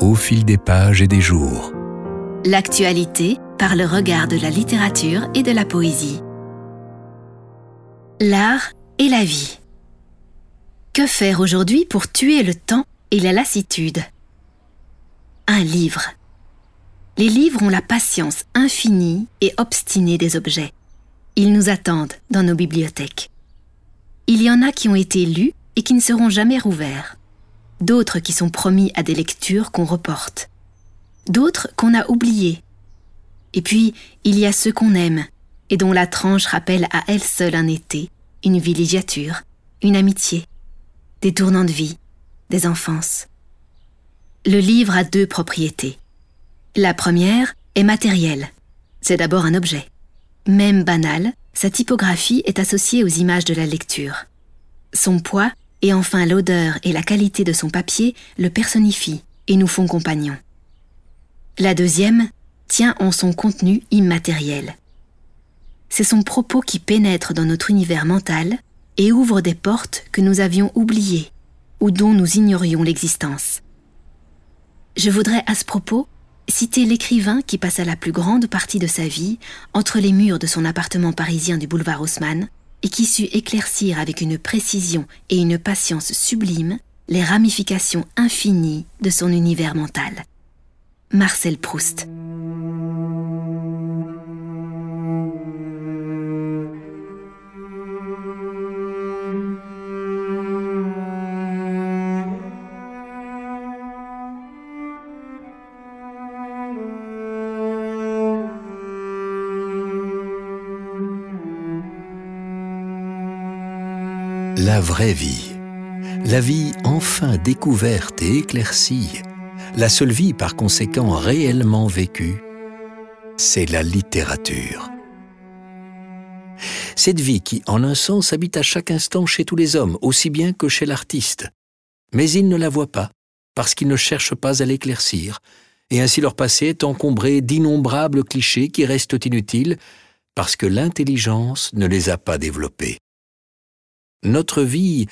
au fil des pages et des jours. L'actualité par le regard de la littérature et de la poésie. L'art et la vie. Que faire aujourd'hui pour tuer le temps et la lassitude? Un livre. Les livres ont la patience infinie et obstinée des objets. Ils nous attendent dans nos bibliothèques. Il y en a qui ont été lus et qui ne seront jamais rouverts. D'autres qui sont promis à des lectures qu'on reporte. D'autres qu'on a oubliés. Et puis, il y a ceux qu'on aime et dont la tranche rappelle à elle seule un été, une villégiature, une amitié, des tournants de vie, des enfances. Le livre a deux propriétés. La première est matérielle. C'est d'abord un objet. Même banal, sa typographie est associée aux images de la lecture. Son poids et enfin l'odeur et la qualité de son papier le personnifient et nous font compagnons. La deuxième tient en son contenu immatériel. C'est son propos qui pénètre dans notre univers mental et ouvre des portes que nous avions oubliées ou dont nous ignorions l'existence. Je voudrais à ce propos citer l'écrivain qui passa la plus grande partie de sa vie entre les murs de son appartement parisien du boulevard Haussmann et qui sut éclaircir avec une précision et une patience sublimes les ramifications infinies de son univers mental. Marcel Proust. La vraie vie. La vie enfin découverte et éclaircie. La seule vie par conséquent réellement vécue, c'est la littérature. Cette vie qui, en un sens, habite à chaque instant chez tous les hommes, aussi bien que chez l'artiste. Mais ils ne la voient pas, parce qu'ils ne cherchent pas à l'éclaircir, et ainsi leur passé est encombré d'innombrables clichés qui restent inutiles, parce que l'intelligence ne les a pas développés notre vie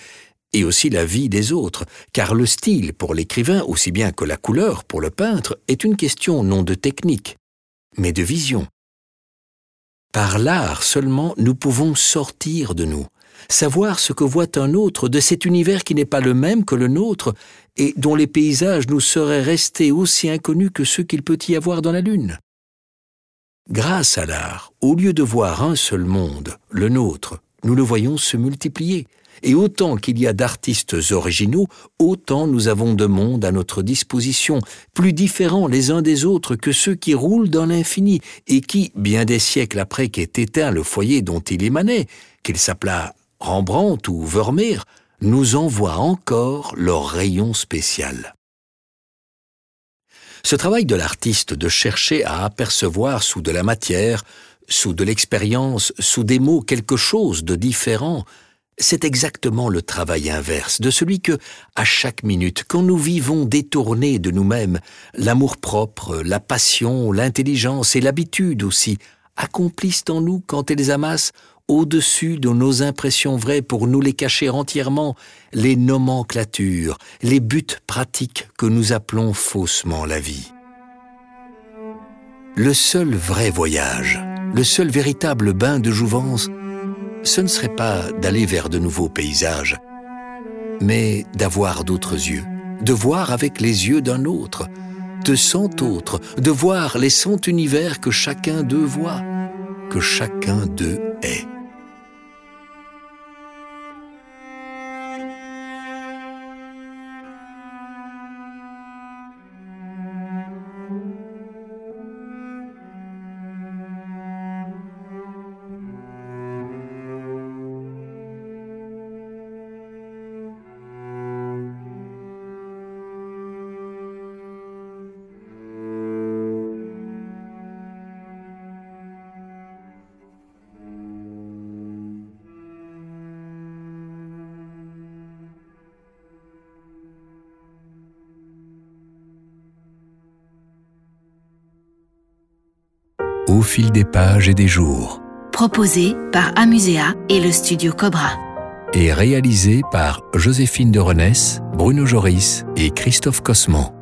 et aussi la vie des autres, car le style pour l'écrivain, aussi bien que la couleur pour le peintre, est une question non de technique, mais de vision. Par l'art seulement nous pouvons sortir de nous, savoir ce que voit un autre de cet univers qui n'est pas le même que le nôtre et dont les paysages nous seraient restés aussi inconnus que ceux qu'il peut y avoir dans la Lune. Grâce à l'art, au lieu de voir un seul monde, le nôtre, nous le voyons se multiplier. Et autant qu'il y a d'artistes originaux, autant nous avons de monde à notre disposition, plus différents les uns des autres que ceux qui roulent dans l'infini, et qui, bien des siècles après qu'ait éteint le foyer dont il émanait, qu'il s'appela Rembrandt ou Vermeer, nous envoient encore leur rayon spécial. Ce travail de l'artiste de chercher à apercevoir sous de la matière sous de l'expérience, sous des mots quelque chose de différent, c'est exactement le travail inverse de celui que, à chaque minute, quand nous vivons détournés de nous-mêmes, l'amour-propre, la passion, l'intelligence et l'habitude aussi accomplissent en nous quand elles amassent au-dessus de nos impressions vraies pour nous les cacher entièrement, les nomenclatures, les buts pratiques que nous appelons faussement la vie. Le seul vrai voyage, le seul véritable bain de jouvence, ce ne serait pas d'aller vers de nouveaux paysages, mais d'avoir d'autres yeux, de voir avec les yeux d'un autre, de cent autres, de voir les cent univers que chacun d'eux voit, que chacun d'eux est. au fil des pages et des jours. Proposé par Amusea et le studio Cobra. Et réalisé par Joséphine de Renesse, Bruno Joris et Christophe Cosman.